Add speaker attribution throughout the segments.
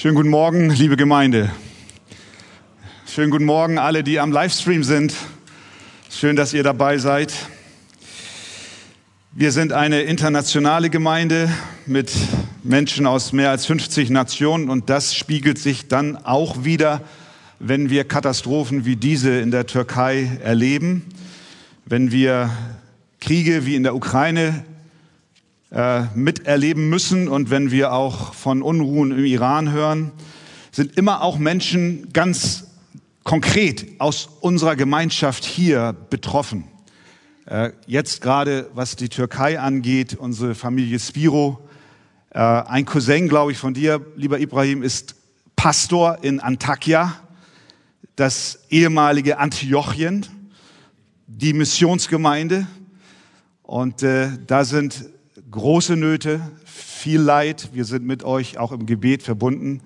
Speaker 1: Schönen guten Morgen, liebe Gemeinde. Schönen guten Morgen alle, die am Livestream sind. Schön, dass ihr dabei seid. Wir sind eine internationale Gemeinde mit Menschen aus mehr als 50 Nationen und das spiegelt sich dann auch wieder, wenn wir Katastrophen wie diese in der Türkei erleben, wenn wir Kriege wie in der Ukraine äh, miterleben müssen und wenn wir auch von Unruhen im Iran hören, sind immer auch Menschen ganz konkret aus unserer Gemeinschaft hier betroffen. Äh, jetzt gerade, was die Türkei angeht, unsere Familie Spiro, äh, ein Cousin, glaube ich, von dir, lieber Ibrahim, ist Pastor in Antakya, das ehemalige Antiochien, die Missionsgemeinde. Und äh, da sind große Nöte, viel Leid. Wir sind mit euch auch im Gebet verbunden.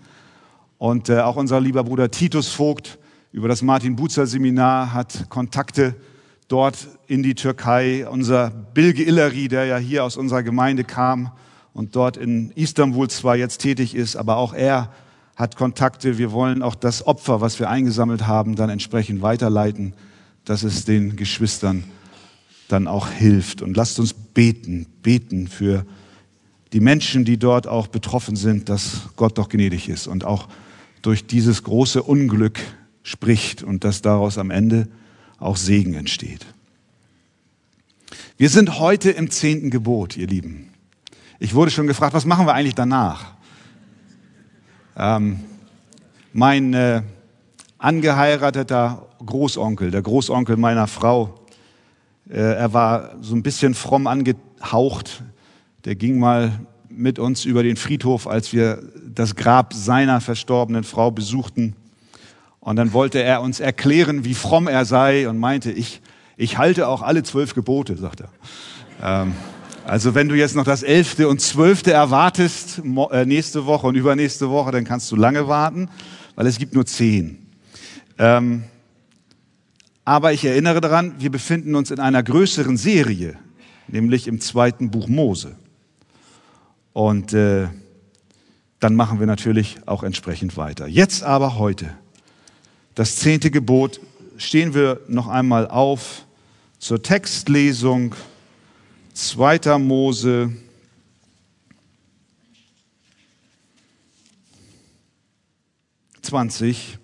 Speaker 1: Und äh, auch unser lieber Bruder Titus Vogt über das Martin Buzer Seminar hat Kontakte dort in die Türkei. Unser Bilge Illeri, der ja hier aus unserer Gemeinde kam und dort in Istanbul zwar jetzt tätig ist, aber auch er hat Kontakte. Wir wollen auch das Opfer, was wir eingesammelt haben, dann entsprechend weiterleiten, dass es den Geschwistern dann auch hilft. Und lasst uns beten, beten für die Menschen, die dort auch betroffen sind, dass Gott doch gnädig ist und auch durch dieses große Unglück spricht und dass daraus am Ende auch Segen entsteht. Wir sind heute im zehnten Gebot, ihr Lieben. Ich wurde schon gefragt, was machen wir eigentlich danach? Ähm, mein äh, angeheirateter Großonkel, der Großonkel meiner Frau, er war so ein bisschen fromm angehaucht. Der ging mal mit uns über den Friedhof, als wir das Grab seiner verstorbenen Frau besuchten. Und dann wollte er uns erklären, wie fromm er sei und meinte, ich, ich halte auch alle zwölf Gebote, sagt er. Ähm, also wenn du jetzt noch das elfte und zwölfte erwartest, äh, nächste Woche und übernächste Woche, dann kannst du lange warten, weil es gibt nur zehn. Ähm, aber ich erinnere daran, wir befinden uns in einer größeren Serie, nämlich im zweiten Buch Mose. Und äh, dann machen wir natürlich auch entsprechend weiter. Jetzt aber heute, das zehnte Gebot, stehen wir noch einmal auf zur Textlesung. Zweiter Mose. Zwanzig,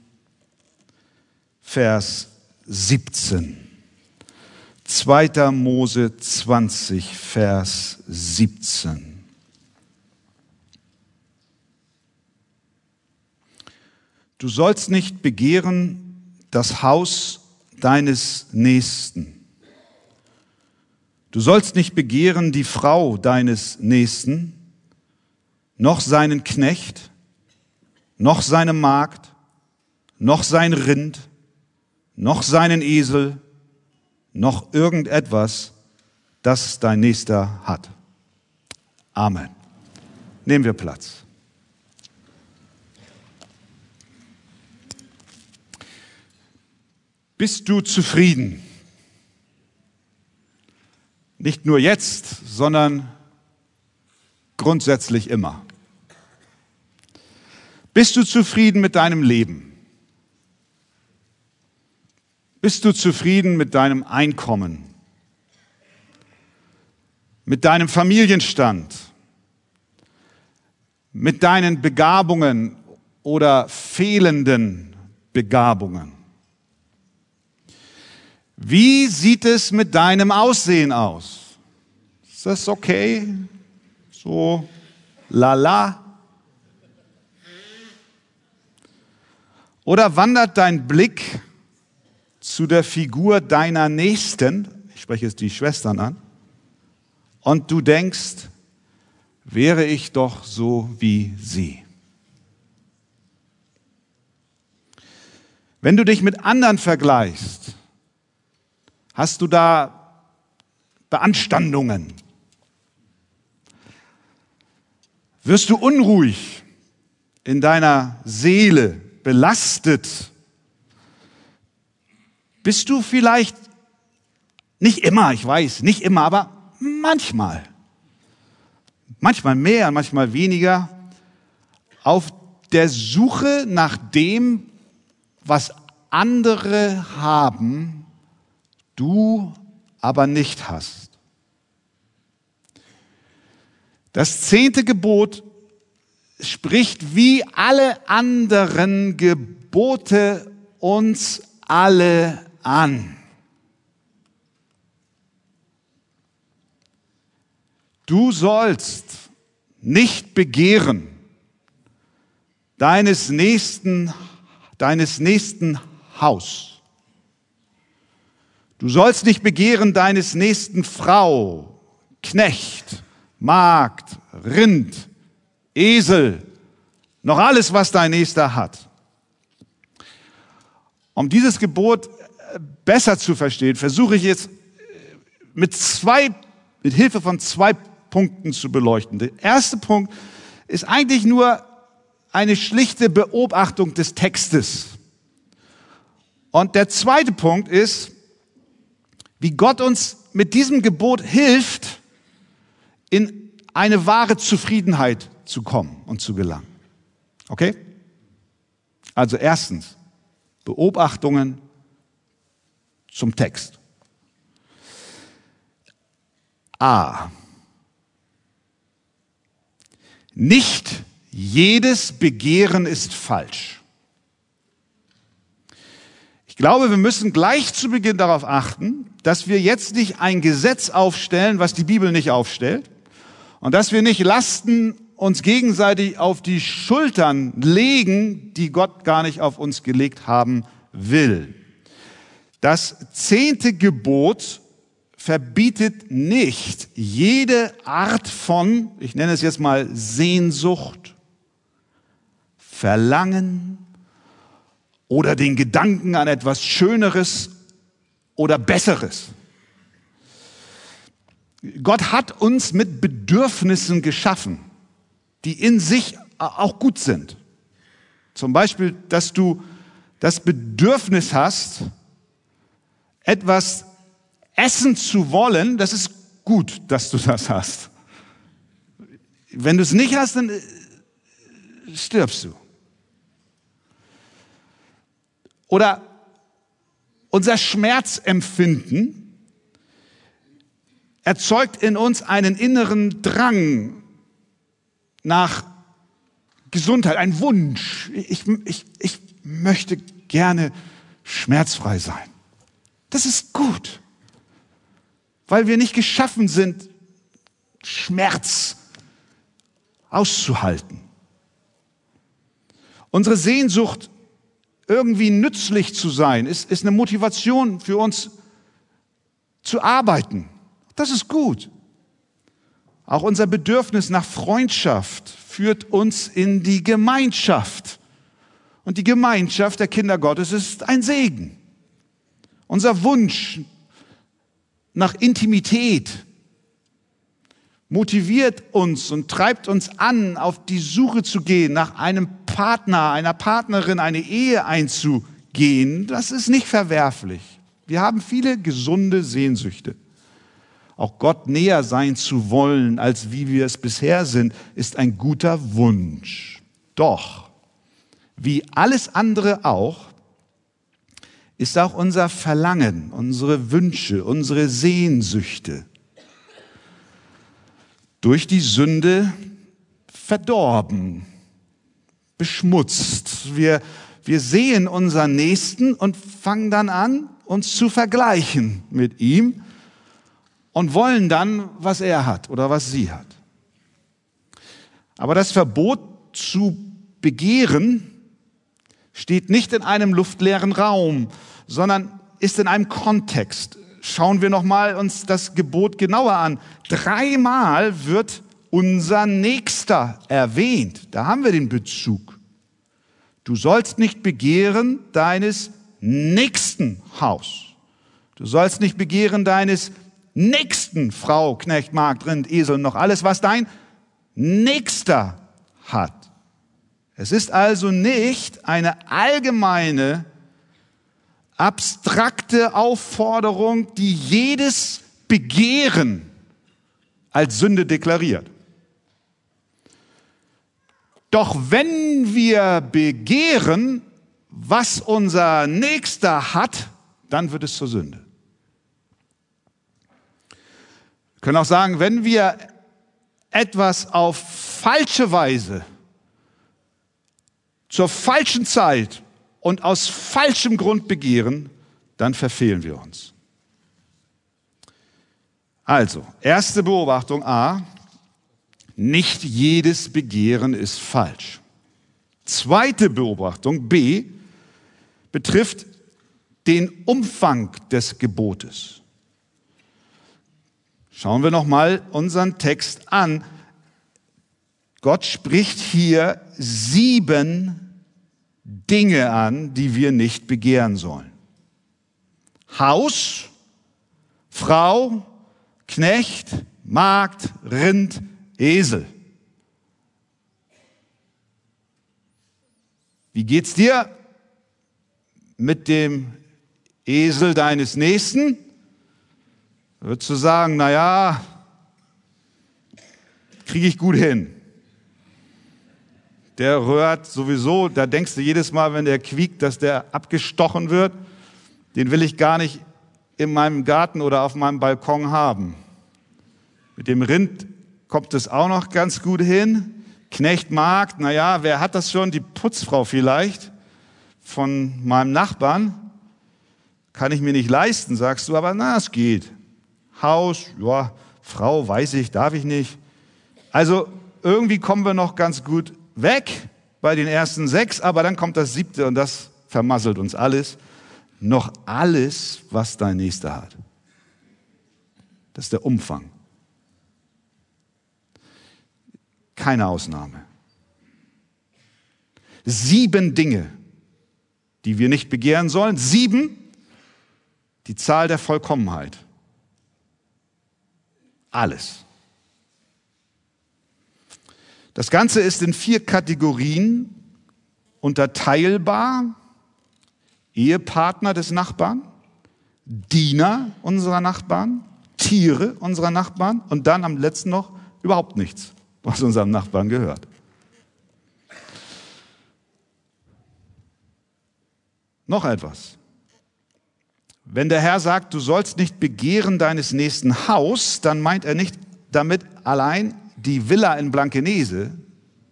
Speaker 1: Vers 17. 2. Mose 20, Vers 17. Du sollst nicht begehren das Haus deines Nächsten. Du sollst nicht begehren die Frau deines Nächsten, noch seinen Knecht, noch seine Magd, noch sein Rind, noch seinen Esel, noch irgendetwas, das dein Nächster hat. Amen. Nehmen wir Platz. Bist du zufrieden? Nicht nur jetzt, sondern grundsätzlich immer. Bist du zufrieden mit deinem Leben? Bist du zufrieden mit deinem Einkommen? Mit deinem Familienstand? Mit deinen Begabungen oder fehlenden Begabungen? Wie sieht es mit deinem Aussehen aus? Ist das okay? So lala? Oder wandert dein Blick zu der Figur deiner Nächsten, ich spreche jetzt die Schwestern an, und du denkst, wäre ich doch so wie sie. Wenn du dich mit anderen vergleichst, hast du da Beanstandungen. Wirst du unruhig in deiner Seele, belastet bist du vielleicht nicht immer, ich weiß, nicht immer, aber manchmal, manchmal mehr, manchmal weniger, auf der Suche nach dem, was andere haben, du aber nicht hast. Das zehnte Gebot spricht wie alle anderen Gebote uns alle an. Du sollst nicht begehren deines nächsten, deines nächsten Haus. Du sollst nicht begehren deines nächsten Frau, Knecht, Magd, Rind, Esel, noch alles, was dein Nächster hat. Um dieses Gebot besser zu verstehen, versuche ich jetzt äh, mit zwei, mit Hilfe von zwei Punkten zu beleuchten. Der erste Punkt ist eigentlich nur eine schlichte Beobachtung des Textes. Und der zweite Punkt ist, wie Gott uns mit diesem Gebot hilft, in eine wahre Zufriedenheit zu kommen und zu gelangen. Okay? Also erstens, Beobachtungen zum Text. A. Nicht jedes Begehren ist falsch. Ich glaube, wir müssen gleich zu Beginn darauf achten, dass wir jetzt nicht ein Gesetz aufstellen, was die Bibel nicht aufstellt, und dass wir nicht Lasten uns gegenseitig auf die Schultern legen, die Gott gar nicht auf uns gelegt haben will. Das zehnte Gebot verbietet nicht jede Art von, ich nenne es jetzt mal Sehnsucht, Verlangen oder den Gedanken an etwas Schöneres oder Besseres. Gott hat uns mit Bedürfnissen geschaffen, die in sich auch gut sind. Zum Beispiel, dass du das Bedürfnis hast, etwas essen zu wollen, das ist gut, dass du das hast. Wenn du es nicht hast, dann äh, stirbst du. Oder unser Schmerzempfinden erzeugt in uns einen inneren Drang nach Gesundheit, ein Wunsch. Ich, ich, ich möchte gerne schmerzfrei sein. Das ist gut, weil wir nicht geschaffen sind, Schmerz auszuhalten. Unsere Sehnsucht irgendwie nützlich zu sein, ist, ist eine Motivation für uns zu arbeiten. Das ist gut. Auch unser Bedürfnis nach Freundschaft führt uns in die Gemeinschaft. Und die Gemeinschaft der Kinder Gottes ist ein Segen. Unser Wunsch nach Intimität motiviert uns und treibt uns an, auf die Suche zu gehen nach einem Partner, einer Partnerin, eine Ehe einzugehen. Das ist nicht verwerflich. Wir haben viele gesunde Sehnsüchte. Auch Gott näher sein zu wollen, als wie wir es bisher sind, ist ein guter Wunsch. Doch, wie alles andere auch, ist auch unser Verlangen, unsere Wünsche, unsere Sehnsüchte durch die Sünde verdorben, beschmutzt. Wir, wir sehen unseren Nächsten und fangen dann an, uns zu vergleichen mit ihm und wollen dann, was er hat oder was sie hat. Aber das Verbot zu begehren steht nicht in einem luftleeren Raum, sondern ist in einem Kontext schauen wir noch mal uns das Gebot genauer an. Dreimal wird unser Nächster erwähnt. Da haben wir den Bezug. Du sollst nicht begehren deines nächsten Haus. Du sollst nicht begehren deines nächsten Frau, Knecht, Magd, Rind, Esel, noch alles, was dein Nächster hat. Es ist also nicht eine allgemeine abstrakte Aufforderung, die jedes Begehren als Sünde deklariert. Doch wenn wir begehren, was unser Nächster hat, dann wird es zur Sünde. Wir können auch sagen, wenn wir etwas auf falsche Weise, zur falschen Zeit und aus falschem Grund begehren, dann verfehlen wir uns. Also, erste Beobachtung A, nicht jedes Begehren ist falsch. Zweite Beobachtung B betrifft den Umfang des Gebotes. Schauen wir noch mal unseren Text an. Gott spricht hier sieben Dinge an, die wir nicht begehren sollen. Haus, Frau, Knecht, Magd, Rind, Esel. Wie geht's dir mit dem Esel deines Nächsten? Würdest du sagen, na ja, kriege ich gut hin. Der rührt sowieso, da denkst du jedes Mal, wenn der quiekt, dass der abgestochen wird. Den will ich gar nicht in meinem Garten oder auf meinem Balkon haben. Mit dem Rind kommt es auch noch ganz gut hin. Knecht Markt, na ja, wer hat das schon? Die Putzfrau vielleicht von meinem Nachbarn. Kann ich mir nicht leisten, sagst du, aber na, es geht. Haus, ja, Frau, weiß ich, darf ich nicht. Also irgendwie kommen wir noch ganz gut weg bei den ersten sechs, aber dann kommt das siebte und das vermasselt uns alles. Noch alles, was dein Nächster hat. Das ist der Umfang. Keine Ausnahme. Sieben Dinge, die wir nicht begehren sollen. Sieben, die Zahl der Vollkommenheit. Alles. Das Ganze ist in vier Kategorien unterteilbar. Ehepartner des Nachbarn, Diener unserer Nachbarn, Tiere unserer Nachbarn und dann am letzten noch überhaupt nichts was unserem Nachbarn gehört. Noch etwas. Wenn der Herr sagt, du sollst nicht begehren deines nächsten Haus, dann meint er nicht damit allein die Villa in Blankenese,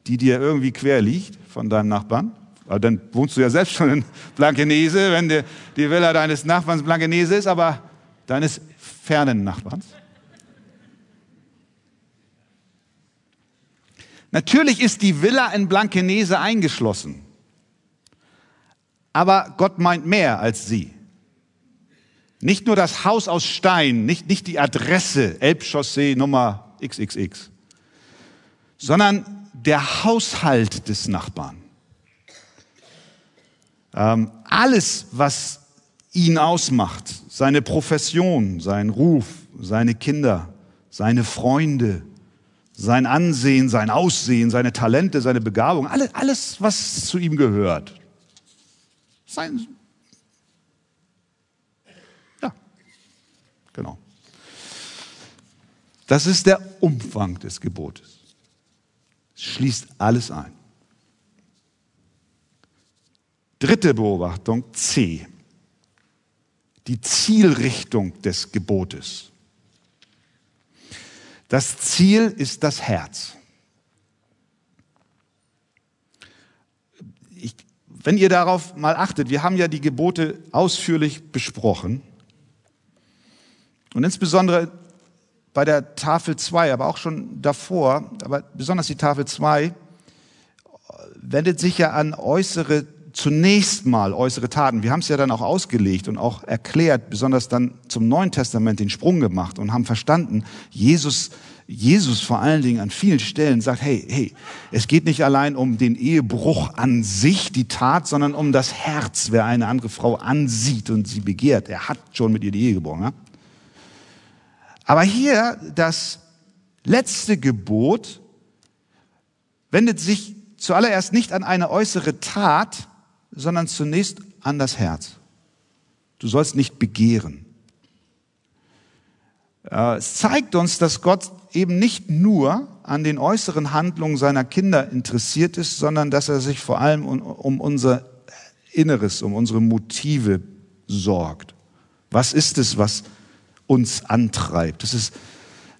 Speaker 1: die dir irgendwie quer liegt von deinem Nachbarn. Aber dann wohnst du ja selbst schon in Blankenese, wenn die, die Villa deines Nachbarns Blankenese ist, aber deines fernen Nachbarns. Natürlich ist die Villa in Blankenese eingeschlossen. Aber Gott meint mehr als sie. Nicht nur das Haus aus Stein, nicht, nicht die Adresse Elbchaussee Nummer XXX, sondern der Haushalt des Nachbarn. Ähm, alles, was ihn ausmacht, seine Profession, sein Ruf, seine Kinder, seine Freunde, sein Ansehen, sein Aussehen, seine Talente, seine Begabung, alles, alles was zu ihm gehört. Sein, ja, genau. Das ist der Umfang des Gebotes. Schließt alles ein. Dritte Beobachtung, C. Die Zielrichtung des Gebotes. Das Ziel ist das Herz. Ich, wenn ihr darauf mal achtet, wir haben ja die Gebote ausführlich besprochen. Und insbesondere bei der Tafel 2, aber auch schon davor, aber besonders die Tafel 2, wendet sich ja an äußere zunächst mal äußere Taten. Wir haben es ja dann auch ausgelegt und auch erklärt, besonders dann zum Neuen Testament den Sprung gemacht und haben verstanden, Jesus, Jesus vor allen Dingen an vielen Stellen sagt, hey, hey, es geht nicht allein um den Ehebruch an sich, die Tat, sondern um das Herz, wer eine andere Frau ansieht und sie begehrt. Er hat schon mit ihr die Ehe geboren. Ja? Aber hier das letzte Gebot wendet sich zuallererst nicht an eine äußere Tat, sondern zunächst an das Herz. Du sollst nicht begehren. Es zeigt uns, dass Gott eben nicht nur an den äußeren Handlungen seiner Kinder interessiert ist, sondern dass er sich vor allem um, um unser Inneres, um unsere Motive sorgt. Was ist es, was uns antreibt? Das ist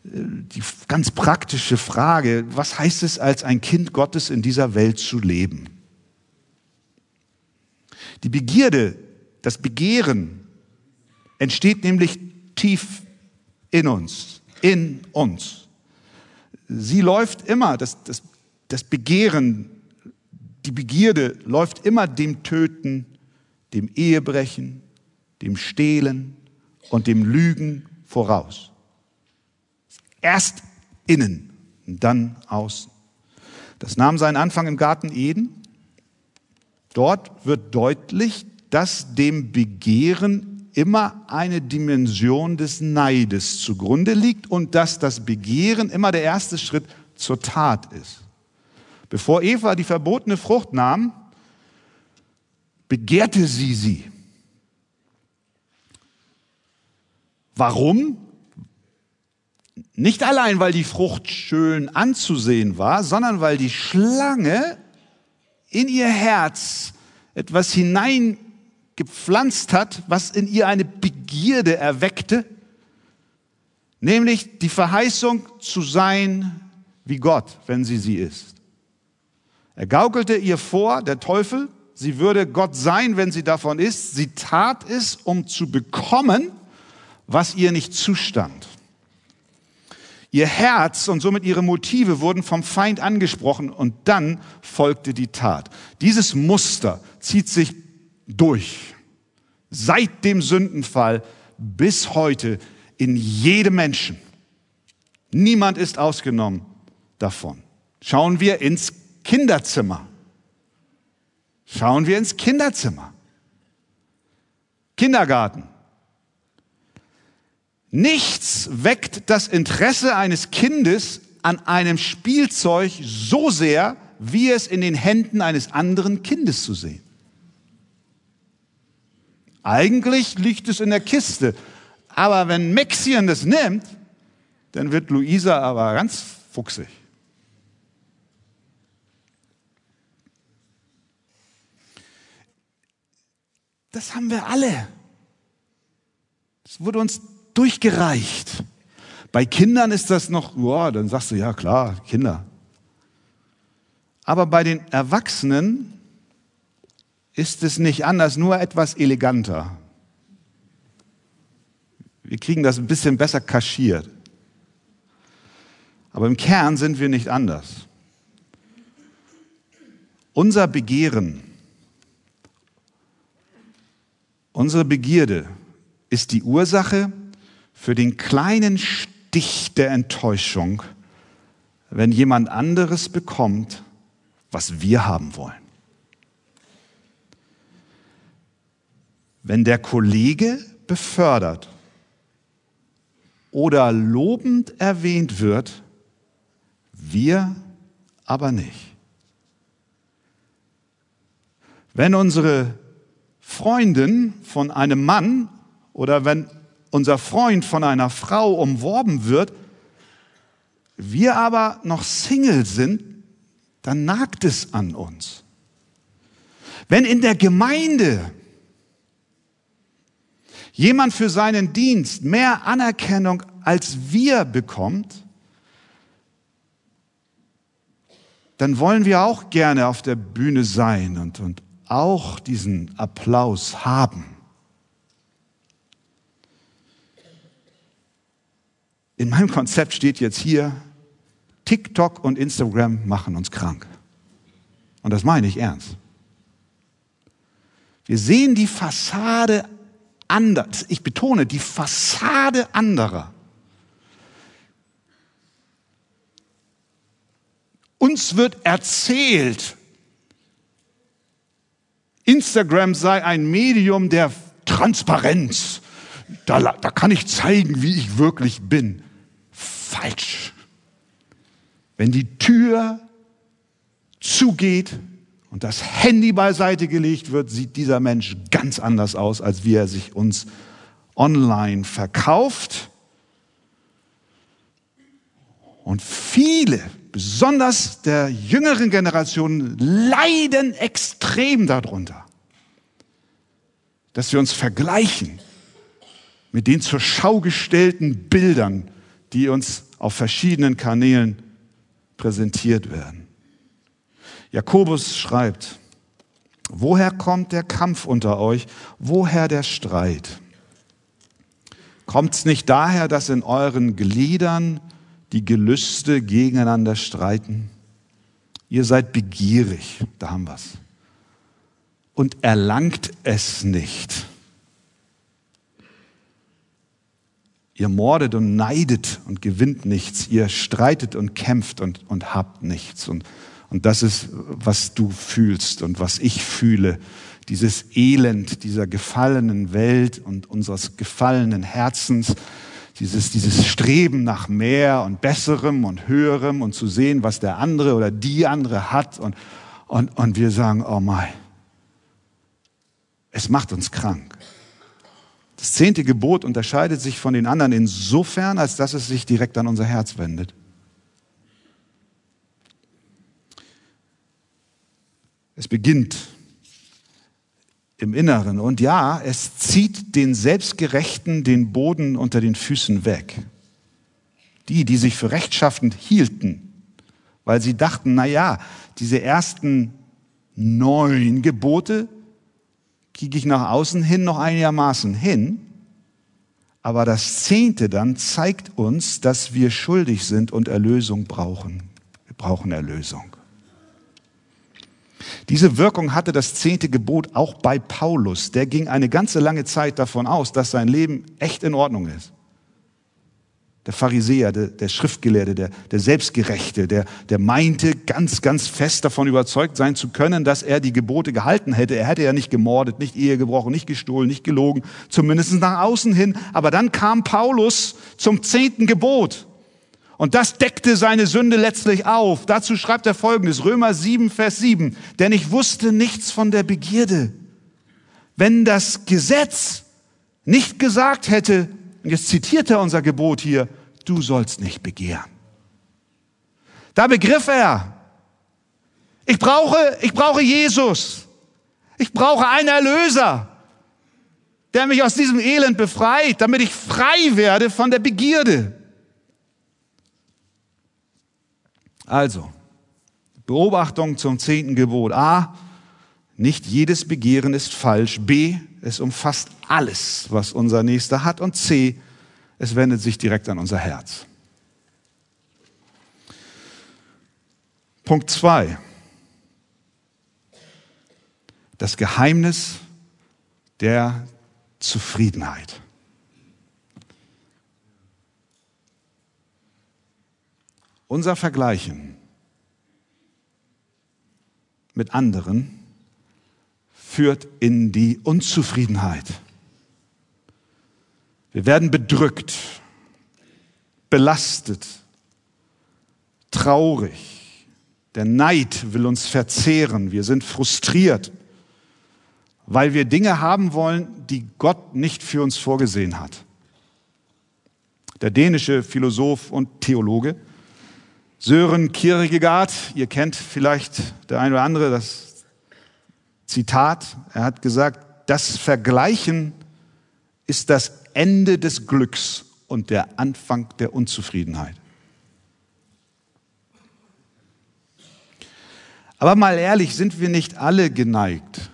Speaker 1: äh, die ganz praktische Frage. Was heißt es, als ein Kind Gottes in dieser Welt zu leben? Die Begierde, das Begehren entsteht nämlich tief in uns, in uns. Sie läuft immer, das, das, das Begehren, die Begierde läuft immer dem Töten, dem Ehebrechen, dem Stehlen und dem Lügen voraus. Erst innen und dann außen. Das nahm seinen Anfang im Garten Eden. Dort wird deutlich, dass dem Begehren immer eine Dimension des Neides zugrunde liegt und dass das Begehren immer der erste Schritt zur Tat ist. Bevor Eva die verbotene Frucht nahm, begehrte sie sie. Warum? Nicht allein, weil die Frucht schön anzusehen war, sondern weil die Schlange in ihr Herz etwas hineingepflanzt hat, was in ihr eine Begierde erweckte, nämlich die Verheißung zu sein wie Gott, wenn sie sie ist. Er gaukelte ihr vor, der Teufel, sie würde Gott sein, wenn sie davon ist. Sie tat es, um zu bekommen, was ihr nicht zustand. Ihr Herz und somit ihre Motive wurden vom Feind angesprochen und dann folgte die Tat. Dieses Muster zieht sich durch. Seit dem Sündenfall bis heute in jedem Menschen. Niemand ist ausgenommen davon. Schauen wir ins Kinderzimmer. Schauen wir ins Kinderzimmer. Kindergarten. Nichts weckt das Interesse eines Kindes an einem Spielzeug so sehr, wie es in den Händen eines anderen Kindes zu sehen. Eigentlich liegt es in der Kiste, aber wenn Mexian das nimmt, dann wird Luisa aber ganz fuchsig. Das haben wir alle. Das wurde uns durchgereicht. Bei Kindern ist das noch, ja, dann sagst du, ja klar, Kinder. Aber bei den Erwachsenen ist es nicht anders, nur etwas eleganter. Wir kriegen das ein bisschen besser kaschiert. Aber im Kern sind wir nicht anders. Unser Begehren, unsere Begierde ist die Ursache für den kleinen Stich der Enttäuschung, wenn jemand anderes bekommt, was wir haben wollen. Wenn der Kollege befördert oder lobend erwähnt wird, wir aber nicht. Wenn unsere Freundin von einem Mann oder wenn unser Freund von einer Frau umworben wird, wir aber noch Single sind, dann nagt es an uns. Wenn in der Gemeinde jemand für seinen Dienst mehr Anerkennung als wir bekommt, dann wollen wir auch gerne auf der Bühne sein und, und auch diesen Applaus haben. In meinem Konzept steht jetzt hier, TikTok und Instagram machen uns krank. Und das meine ich ernst. Wir sehen die Fassade anderer, ich betone, die Fassade anderer. Uns wird erzählt, Instagram sei ein Medium der Transparenz. Da, da kann ich zeigen, wie ich wirklich bin falsch. Wenn die Tür zugeht und das Handy beiseite gelegt wird, sieht dieser Mensch ganz anders aus, als wie er sich uns online verkauft. Und viele besonders der jüngeren Generation, leiden extrem darunter, dass wir uns vergleichen mit den zur Schau gestellten Bildern, die uns auf verschiedenen Kanälen präsentiert werden. Jakobus schreibt, woher kommt der Kampf unter euch? Woher der Streit? Kommt es nicht daher, dass in euren Gliedern die Gelüste gegeneinander streiten? Ihr seid begierig, da haben wir's. Und erlangt es nicht. Ihr mordet und neidet und gewinnt nichts. Ihr streitet und kämpft und, und habt nichts. Und, und das ist, was du fühlst und was ich fühle. Dieses Elend dieser gefallenen Welt und unseres gefallenen Herzens. Dieses, dieses Streben nach mehr und Besserem und Höherem und zu sehen, was der andere oder die andere hat. Und, und, und wir sagen, oh mein, es macht uns krank. Das zehnte Gebot unterscheidet sich von den anderen insofern, als dass es sich direkt an unser Herz wendet. Es beginnt im Inneren und ja, es zieht den Selbstgerechten den Boden unter den Füßen weg. Die, die sich für rechtschaffend hielten, weil sie dachten, na ja, diese ersten neun Gebote, kriege ich nach außen hin noch einigermaßen hin. Aber das Zehnte dann zeigt uns, dass wir schuldig sind und Erlösung brauchen. Wir brauchen Erlösung. Diese Wirkung hatte das zehnte Gebot auch bei Paulus. Der ging eine ganze lange Zeit davon aus, dass sein Leben echt in Ordnung ist der Pharisäer, der, der Schriftgelehrte, der, der Selbstgerechte, der, der meinte ganz, ganz fest davon überzeugt sein zu können, dass er die Gebote gehalten hätte. Er hätte ja nicht gemordet, nicht Ehe gebrochen, nicht gestohlen, nicht gelogen, zumindest nach außen hin. Aber dann kam Paulus zum zehnten Gebot. Und das deckte seine Sünde letztlich auf. Dazu schreibt er folgendes, Römer 7, Vers 7. Denn ich wusste nichts von der Begierde. Wenn das Gesetz nicht gesagt hätte, und jetzt zitiert er unser Gebot hier, du sollst nicht begehren. Da begriff er, ich brauche, ich brauche Jesus. Ich brauche einen Erlöser, der mich aus diesem Elend befreit, damit ich frei werde von der Begierde. Also, Beobachtung zum zehnten Gebot. A, nicht jedes Begehren ist falsch. B, es umfasst alles, was unser Nächster hat. Und C, es wendet sich direkt an unser Herz. Punkt zwei: Das Geheimnis der Zufriedenheit. Unser Vergleichen mit anderen führt in die Unzufriedenheit. Wir werden bedrückt, belastet, traurig. Der Neid will uns verzehren. Wir sind frustriert, weil wir Dinge haben wollen, die Gott nicht für uns vorgesehen hat. Der dänische Philosoph und Theologe Sören Kierkegaard, ihr kennt vielleicht der eine oder andere das Zitat, er hat gesagt, das Vergleichen ist das Ende des Glücks und der Anfang der Unzufriedenheit. Aber mal ehrlich, sind wir nicht alle geneigt,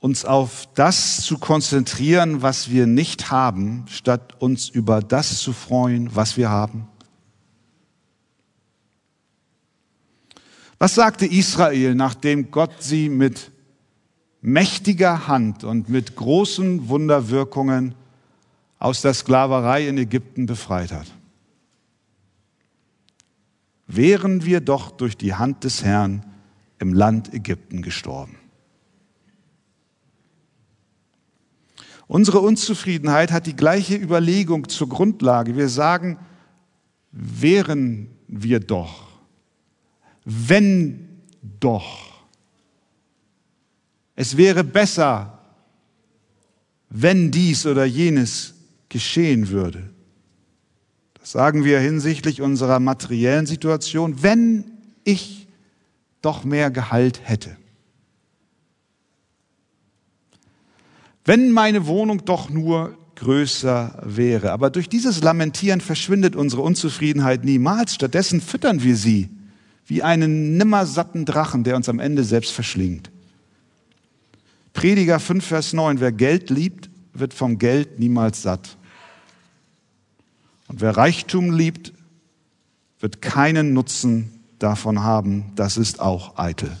Speaker 1: uns auf das zu konzentrieren, was wir nicht haben, statt uns über das zu freuen, was wir haben? Was sagte Israel, nachdem Gott sie mit mächtiger Hand und mit großen Wunderwirkungen aus der Sklaverei in Ägypten befreit hat. Wären wir doch durch die Hand des Herrn im Land Ägypten gestorben. Unsere Unzufriedenheit hat die gleiche Überlegung zur Grundlage. Wir sagen, wären wir doch, wenn doch. Es wäre besser, wenn dies oder jenes geschehen würde. Das sagen wir hinsichtlich unserer materiellen Situation, wenn ich doch mehr Gehalt hätte. Wenn meine Wohnung doch nur größer wäre. Aber durch dieses Lamentieren verschwindet unsere Unzufriedenheit niemals. Stattdessen füttern wir sie wie einen nimmersatten Drachen, der uns am Ende selbst verschlingt. Prediger 5, Vers 9. Wer Geld liebt, wird vom Geld niemals satt. Und wer Reichtum liebt, wird keinen Nutzen davon haben. Das ist auch eitel.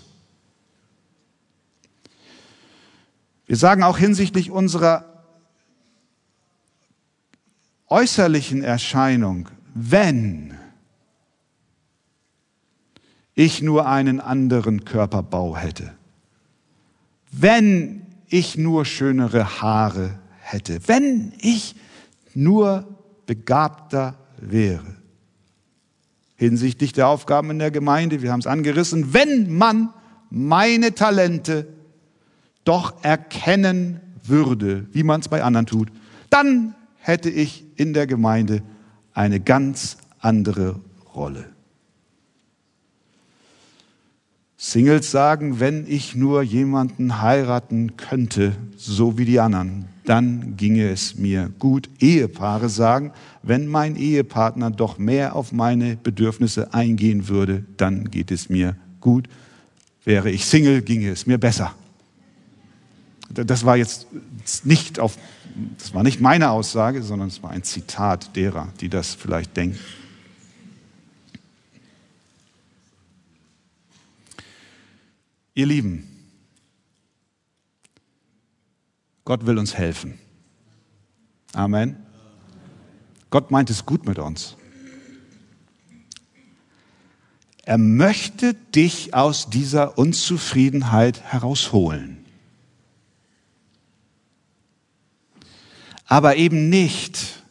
Speaker 1: Wir sagen auch hinsichtlich unserer äußerlichen Erscheinung, wenn ich nur einen anderen Körperbau hätte, wenn ich nur schönere Haare hätte, wenn ich nur begabter wäre. Hinsichtlich der Aufgaben in der Gemeinde, wir haben es angerissen, wenn man meine Talente doch erkennen würde, wie man es bei anderen tut, dann hätte ich in der Gemeinde eine ganz andere Rolle. Singles sagen, wenn ich nur jemanden heiraten könnte, so wie die anderen, dann ginge es mir gut. Ehepaare sagen, wenn mein Ehepartner doch mehr auf meine Bedürfnisse eingehen würde, dann geht es mir gut. Wäre ich Single, ginge es mir besser. Das war jetzt nicht auf das war nicht meine Aussage, sondern es war ein Zitat derer, die das vielleicht denken. Ihr Lieben, Gott will uns helfen. Amen. Gott meint es gut mit uns. Er möchte dich aus dieser Unzufriedenheit herausholen. aber eben nicht,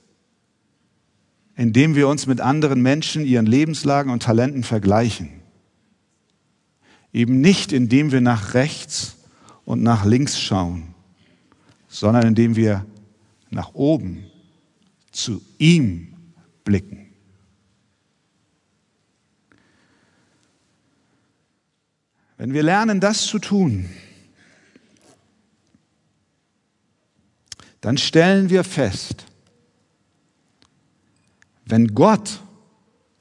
Speaker 1: indem wir uns mit anderen Menschen, ihren Lebenslagen und Talenten vergleichen. Eben nicht, indem wir nach rechts und nach links schauen, sondern indem wir nach oben zu ihm blicken. Wenn wir lernen, das zu tun, dann stellen wir fest, wenn Gott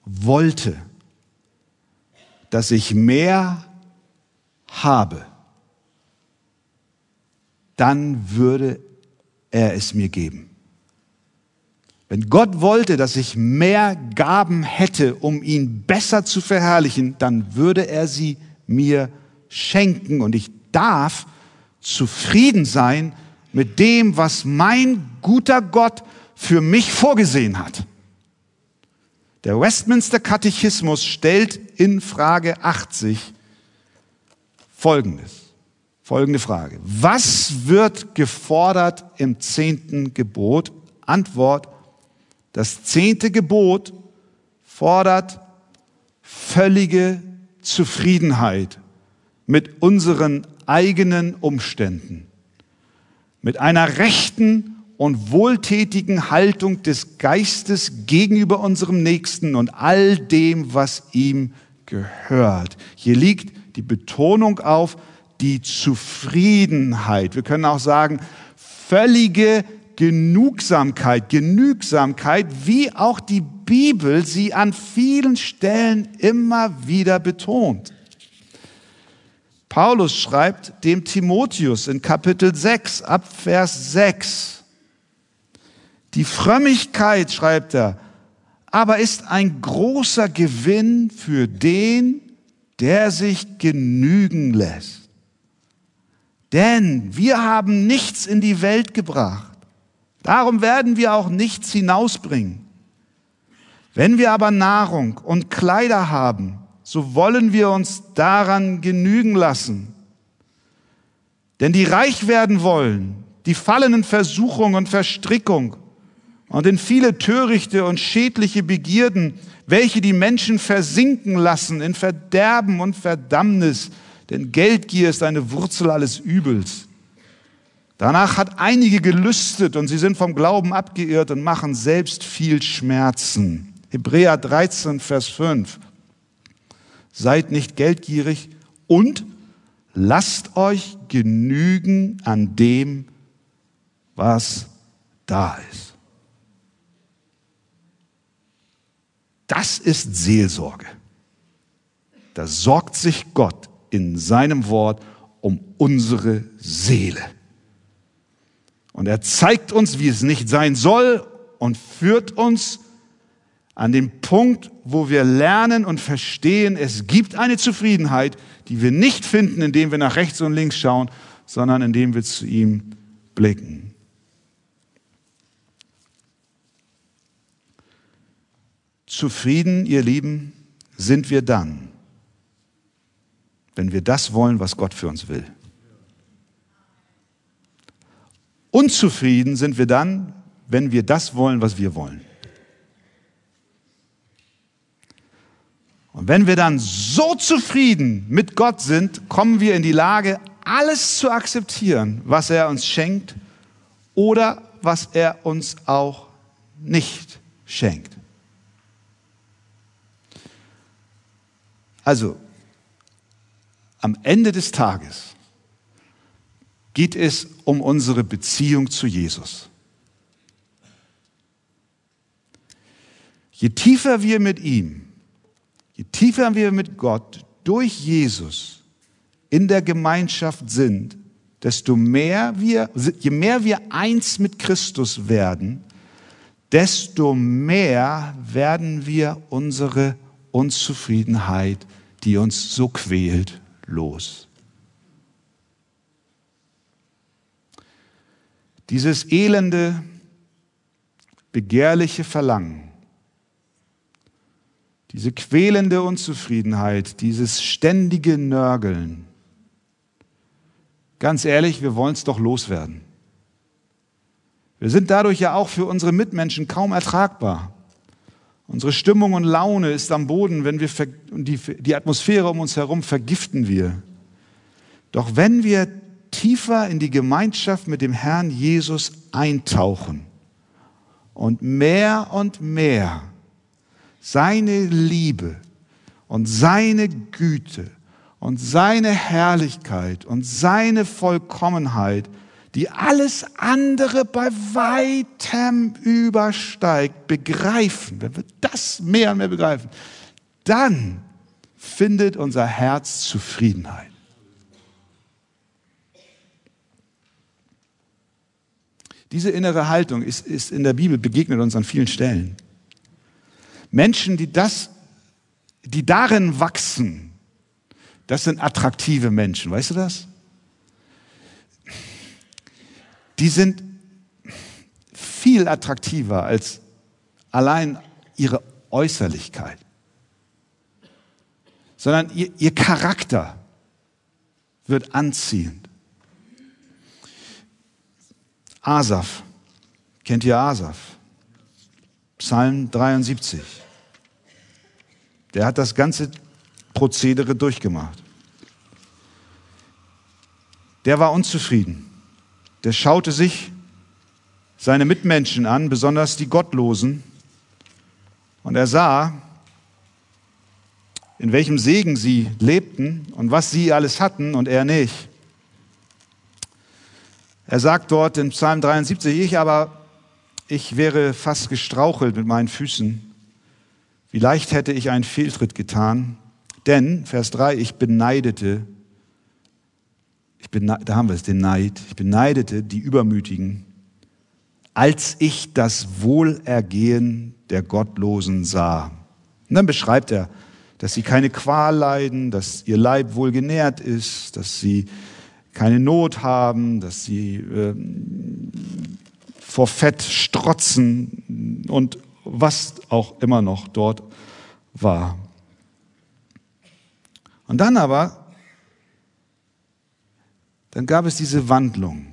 Speaker 1: wollte, dass ich mehr habe, dann würde er es mir geben. Wenn Gott wollte, dass ich mehr Gaben hätte, um ihn besser zu verherrlichen, dann würde er sie mir schenken und ich darf zufrieden sein mit dem, was mein guter Gott für mich vorgesehen hat. Der Westminster Katechismus stellt in Frage 80 Folgendes. Folgende Frage. Was wird gefordert im zehnten Gebot? Antwort. Das zehnte Gebot fordert völlige Zufriedenheit mit unseren eigenen Umständen mit einer rechten und wohltätigen Haltung des Geistes gegenüber unserem Nächsten und all dem, was ihm gehört. Hier liegt die Betonung auf die Zufriedenheit. Wir können auch sagen, völlige Genugsamkeit, Genügsamkeit, wie auch die Bibel sie an vielen Stellen immer wieder betont. Paulus schreibt dem Timotheus in Kapitel 6 ab Vers 6. Die Frömmigkeit, schreibt er, aber ist ein großer Gewinn für den, der sich genügen lässt. Denn wir haben nichts in die Welt gebracht. Darum werden wir auch nichts hinausbringen. Wenn wir aber Nahrung und Kleider haben, so wollen wir uns daran genügen lassen. Denn die reich werden wollen, die fallen in Versuchung und Verstrickung und in viele törichte und schädliche Begierden, welche die Menschen versinken lassen in Verderben und Verdammnis, denn Geldgier ist eine Wurzel alles Übels. Danach hat einige gelüstet und sie sind vom Glauben abgeirrt und machen selbst viel Schmerzen. Hebräer 13, Vers 5. Seid nicht geldgierig und lasst euch genügen an dem, was da ist. Das ist Seelsorge. Da sorgt sich Gott in seinem Wort um unsere Seele. Und er zeigt uns, wie es nicht sein soll und führt uns an den Punkt, wo wir lernen und verstehen, es gibt eine Zufriedenheit, die wir nicht finden, indem wir nach rechts und links schauen, sondern indem wir zu ihm blicken. Zufrieden, ihr Lieben, sind wir dann, wenn wir das wollen, was Gott für uns will. Unzufrieden sind wir dann, wenn wir das wollen, was wir wollen. Und wenn wir dann so zufrieden mit Gott sind, kommen wir in die Lage, alles zu akzeptieren, was er uns schenkt oder was er uns auch nicht schenkt. Also, am Ende des Tages geht es um unsere Beziehung zu Jesus. Je tiefer wir mit ihm, je tiefer wir mit Gott durch Jesus in der Gemeinschaft sind, desto mehr wir, je mehr wir eins mit Christus werden, desto mehr werden wir unsere Unzufriedenheit, die uns so quält, los. Dieses elende, begehrliche Verlangen, diese quälende Unzufriedenheit, dieses ständige Nörgeln, ganz ehrlich, wir wollen es doch loswerden. Wir sind dadurch ja auch für unsere Mitmenschen kaum ertragbar. Unsere Stimmung und Laune ist am Boden, wenn wir die, die Atmosphäre um uns herum vergiften wir. Doch wenn wir tiefer in die Gemeinschaft mit dem Herrn Jesus eintauchen und mehr und mehr seine Liebe und seine Güte und seine Herrlichkeit und seine Vollkommenheit, die alles andere bei weitem übersteigt, begreifen, wenn wir das mehr und mehr begreifen, dann findet unser Herz Zufriedenheit. Diese innere Haltung ist, ist in der Bibel begegnet uns an vielen Stellen. Menschen, die das, die darin wachsen, das sind attraktive Menschen. Weißt du das? Die sind viel attraktiver als allein ihre Äußerlichkeit, sondern ihr, ihr Charakter wird anziehend. Asaf. Kennt ihr Asaf? Psalm 73. Der hat das ganze Prozedere durchgemacht. Der war unzufrieden. Der schaute sich seine Mitmenschen an, besonders die Gottlosen, und er sah, in welchem Segen sie lebten und was sie alles hatten und er nicht. Er sagt dort in Psalm 73, ich aber, ich wäre fast gestrauchelt mit meinen Füßen. Wie leicht hätte ich einen Fehltritt getan. Denn, Vers 3, ich beneidete, da haben wir es, den Neid, ich beneidete die Übermütigen, als ich das Wohlergehen der Gottlosen sah. Und dann beschreibt er, dass sie keine Qual leiden, dass ihr Leib wohl genährt ist, dass sie keine Not haben, dass sie äh, vor Fett strotzen und was auch immer noch dort war. Und dann aber, dann gab es diese Wandlung,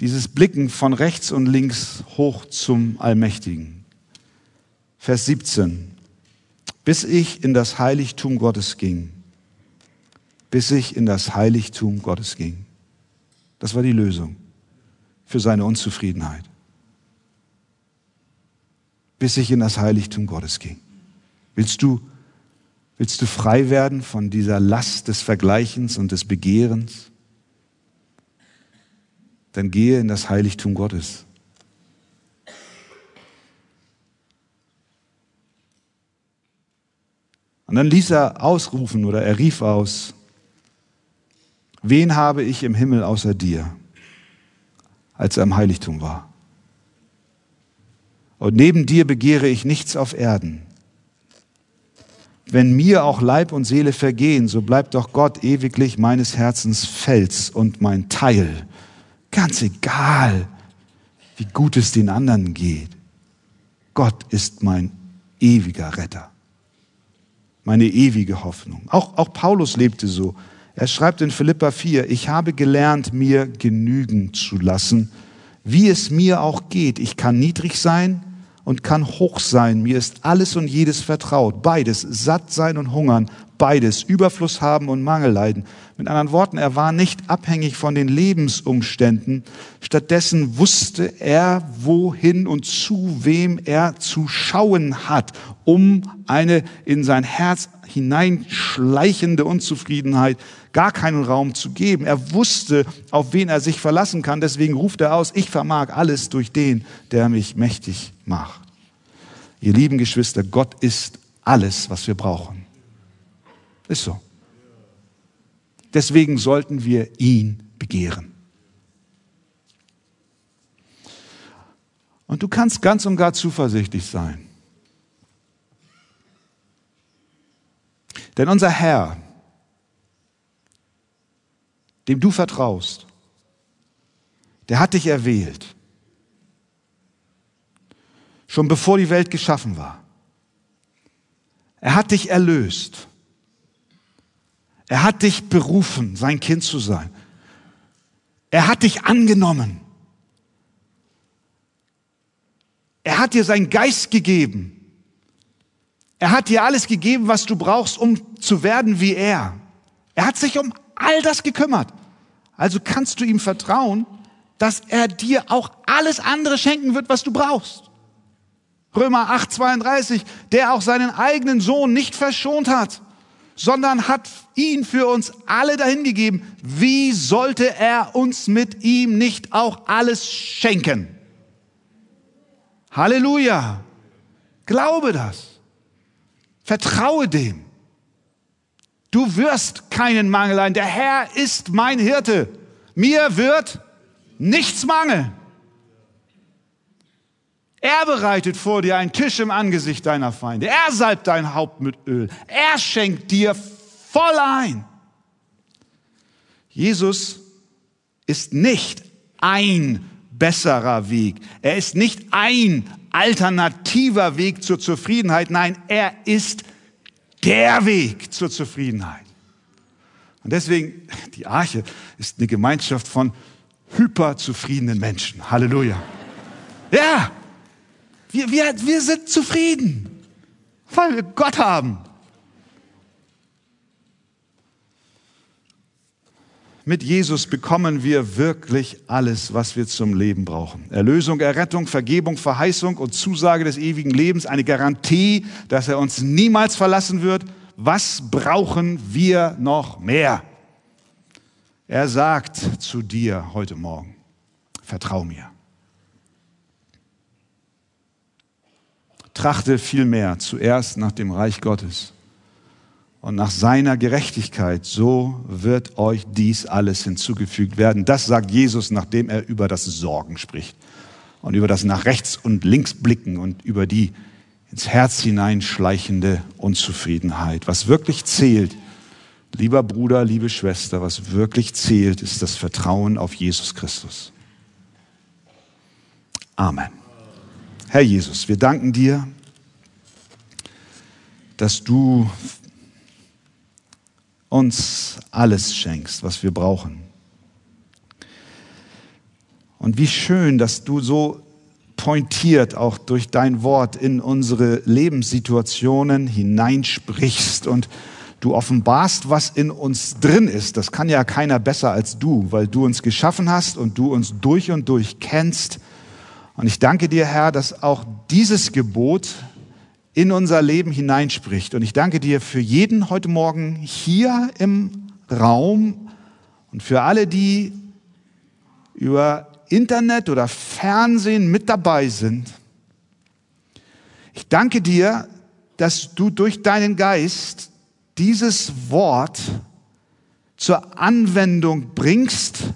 Speaker 1: dieses Blicken von rechts und links hoch zum Allmächtigen. Vers 17. Bis ich in das Heiligtum Gottes ging bis ich in das Heiligtum Gottes ging. Das war die Lösung für seine Unzufriedenheit. Bis ich in das Heiligtum Gottes ging. Willst du, willst du frei werden von dieser Last des Vergleichens und des Begehrens? Dann gehe in das Heiligtum Gottes. Und dann ließ er ausrufen oder er rief aus, wen habe ich im Himmel außer dir, als er im Heiligtum war? Und neben dir begehre ich nichts auf Erden. Wenn mir auch Leib und Seele vergehen, so bleibt doch Gott ewiglich meines Herzens Fels und mein Teil. Ganz egal, wie gut es den anderen geht. Gott ist mein ewiger Retter meine ewige Hoffnung. Auch, auch Paulus lebte so. Er schreibt in Philippa 4, ich habe gelernt, mir genügen zu lassen, wie es mir auch geht. Ich kann niedrig sein und kann hoch sein. Mir ist alles und jedes vertraut. Beides, satt sein und hungern, beides, Überfluss haben und Mangel leiden. Mit anderen Worten, er war nicht abhängig von den Lebensumständen. Stattdessen wusste er, wohin und zu wem er zu schauen hat, um eine in sein Herz hineinschleichende Unzufriedenheit gar keinen Raum zu geben. Er wusste, auf wen er sich verlassen kann. Deswegen ruft er aus, ich vermag alles durch den, der mich mächtig macht. Ihr lieben Geschwister, Gott ist alles, was wir brauchen. Ist so. Deswegen sollten wir ihn begehren. Und du kannst ganz und gar zuversichtlich sein. Denn unser Herr, dem du vertraust, der hat dich erwählt. Schon bevor die Welt geschaffen war. Er hat dich erlöst. Er hat dich berufen, sein Kind zu sein. Er hat dich angenommen. Er hat dir seinen Geist gegeben. Er hat dir alles gegeben, was du brauchst, um zu werden wie er. Er hat sich um all das gekümmert. Also kannst du ihm vertrauen, dass er dir auch alles andere schenken wird, was du brauchst. Römer 8, 32, der auch seinen eigenen Sohn nicht verschont hat, sondern hat ihn für uns alle dahingegeben. Wie sollte er uns mit ihm nicht auch alles schenken? Halleluja. Glaube das. Vertraue dem. Du wirst keinen Mangel ein. Der Herr ist mein Hirte. Mir wird nichts mangeln. Er bereitet vor dir einen Tisch im Angesicht deiner Feinde. Er salbt dein Haupt mit Öl. Er schenkt dir voll ein. Jesus ist nicht ein besserer Weg. Er ist nicht ein alternativer Weg zur Zufriedenheit. Nein, er ist der Weg zur Zufriedenheit. Und deswegen, die Arche ist eine Gemeinschaft von hyperzufriedenen Menschen. Halleluja. Ja, wir, wir, wir sind zufrieden, weil wir Gott haben. Mit Jesus bekommen wir wirklich alles, was wir zum Leben brauchen. Erlösung, Errettung, Vergebung, Verheißung und Zusage des ewigen Lebens, eine Garantie, dass er uns niemals verlassen wird. Was brauchen wir noch mehr? Er sagt zu dir heute Morgen, vertrau mir. Trachte vielmehr zuerst nach dem Reich Gottes und nach seiner Gerechtigkeit, so wird euch dies alles hinzugefügt werden. Das sagt Jesus, nachdem er über das Sorgen spricht und über das nach rechts und links blicken und über die ins Herz hineinschleichende Unzufriedenheit. Was wirklich zählt, lieber Bruder, liebe Schwester, was wirklich zählt, ist das Vertrauen auf Jesus Christus. Amen. Herr Jesus, wir danken dir, dass du uns alles schenkst, was wir brauchen. Und wie schön, dass du so pointiert auch durch dein Wort in unsere Lebenssituationen hineinsprichst und Du offenbarst, was in uns drin ist. Das kann ja keiner besser als du, weil du uns geschaffen hast und du uns durch und durch kennst. Und ich danke dir, Herr, dass auch dieses Gebot in unser Leben hineinspricht. Und ich danke dir für jeden heute Morgen hier im Raum und für alle, die über Internet oder Fernsehen mit dabei sind. Ich danke dir, dass du durch deinen Geist dieses Wort zur Anwendung bringst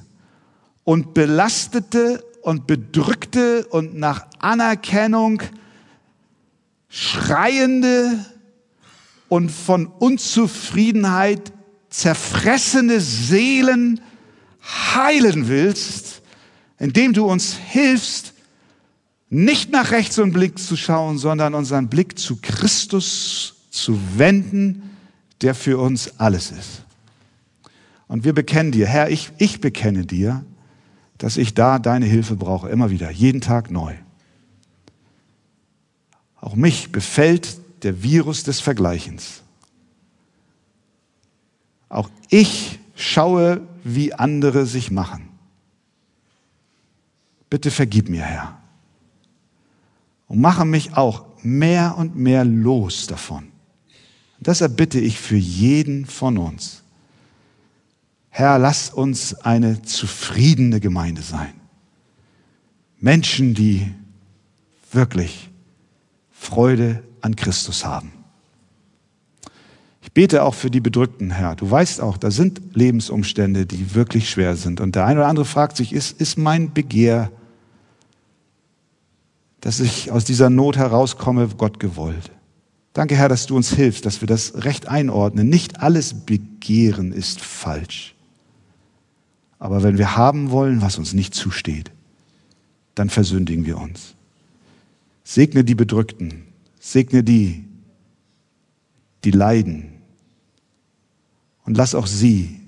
Speaker 1: und belastete und bedrückte und nach Anerkennung schreiende und von Unzufriedenheit zerfressene Seelen heilen willst, indem du uns hilfst, nicht nach rechts und Blick zu schauen, sondern unseren Blick zu Christus zu wenden, der für uns alles ist. Und wir bekennen dir, Herr, ich, ich bekenne dir, dass ich da deine Hilfe brauche, immer wieder, jeden Tag neu. Auch mich befällt der Virus des Vergleichens. Auch ich schaue, wie andere sich machen. Bitte vergib mir, Herr. Und mache mich auch mehr und mehr los davon. Das erbitte ich für jeden von uns. Herr, lass uns eine zufriedene Gemeinde sein. Menschen, die wirklich Freude an Christus haben. Ich bete auch für die Bedrückten, Herr. Du weißt auch, da sind Lebensumstände, die wirklich schwer sind. Und der eine oder andere fragt sich, ist, ist mein Begehr, dass ich aus dieser Not herauskomme, Gott gewollt? Danke, Herr, dass du uns hilfst, dass wir das recht einordnen. Nicht alles Begehren ist falsch. Aber wenn wir haben wollen, was uns nicht zusteht, dann versündigen wir uns. Segne die Bedrückten, segne die, die leiden. Und lass auch sie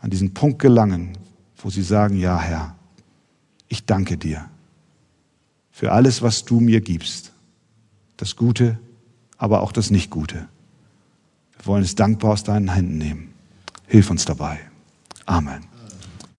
Speaker 1: an diesen Punkt gelangen, wo sie sagen, ja Herr, ich danke dir für alles, was du mir gibst. Das Gute, aber auch das Nicht-Gute. Wir wollen es dankbar aus deinen Händen nehmen. Hilf uns dabei. Amen.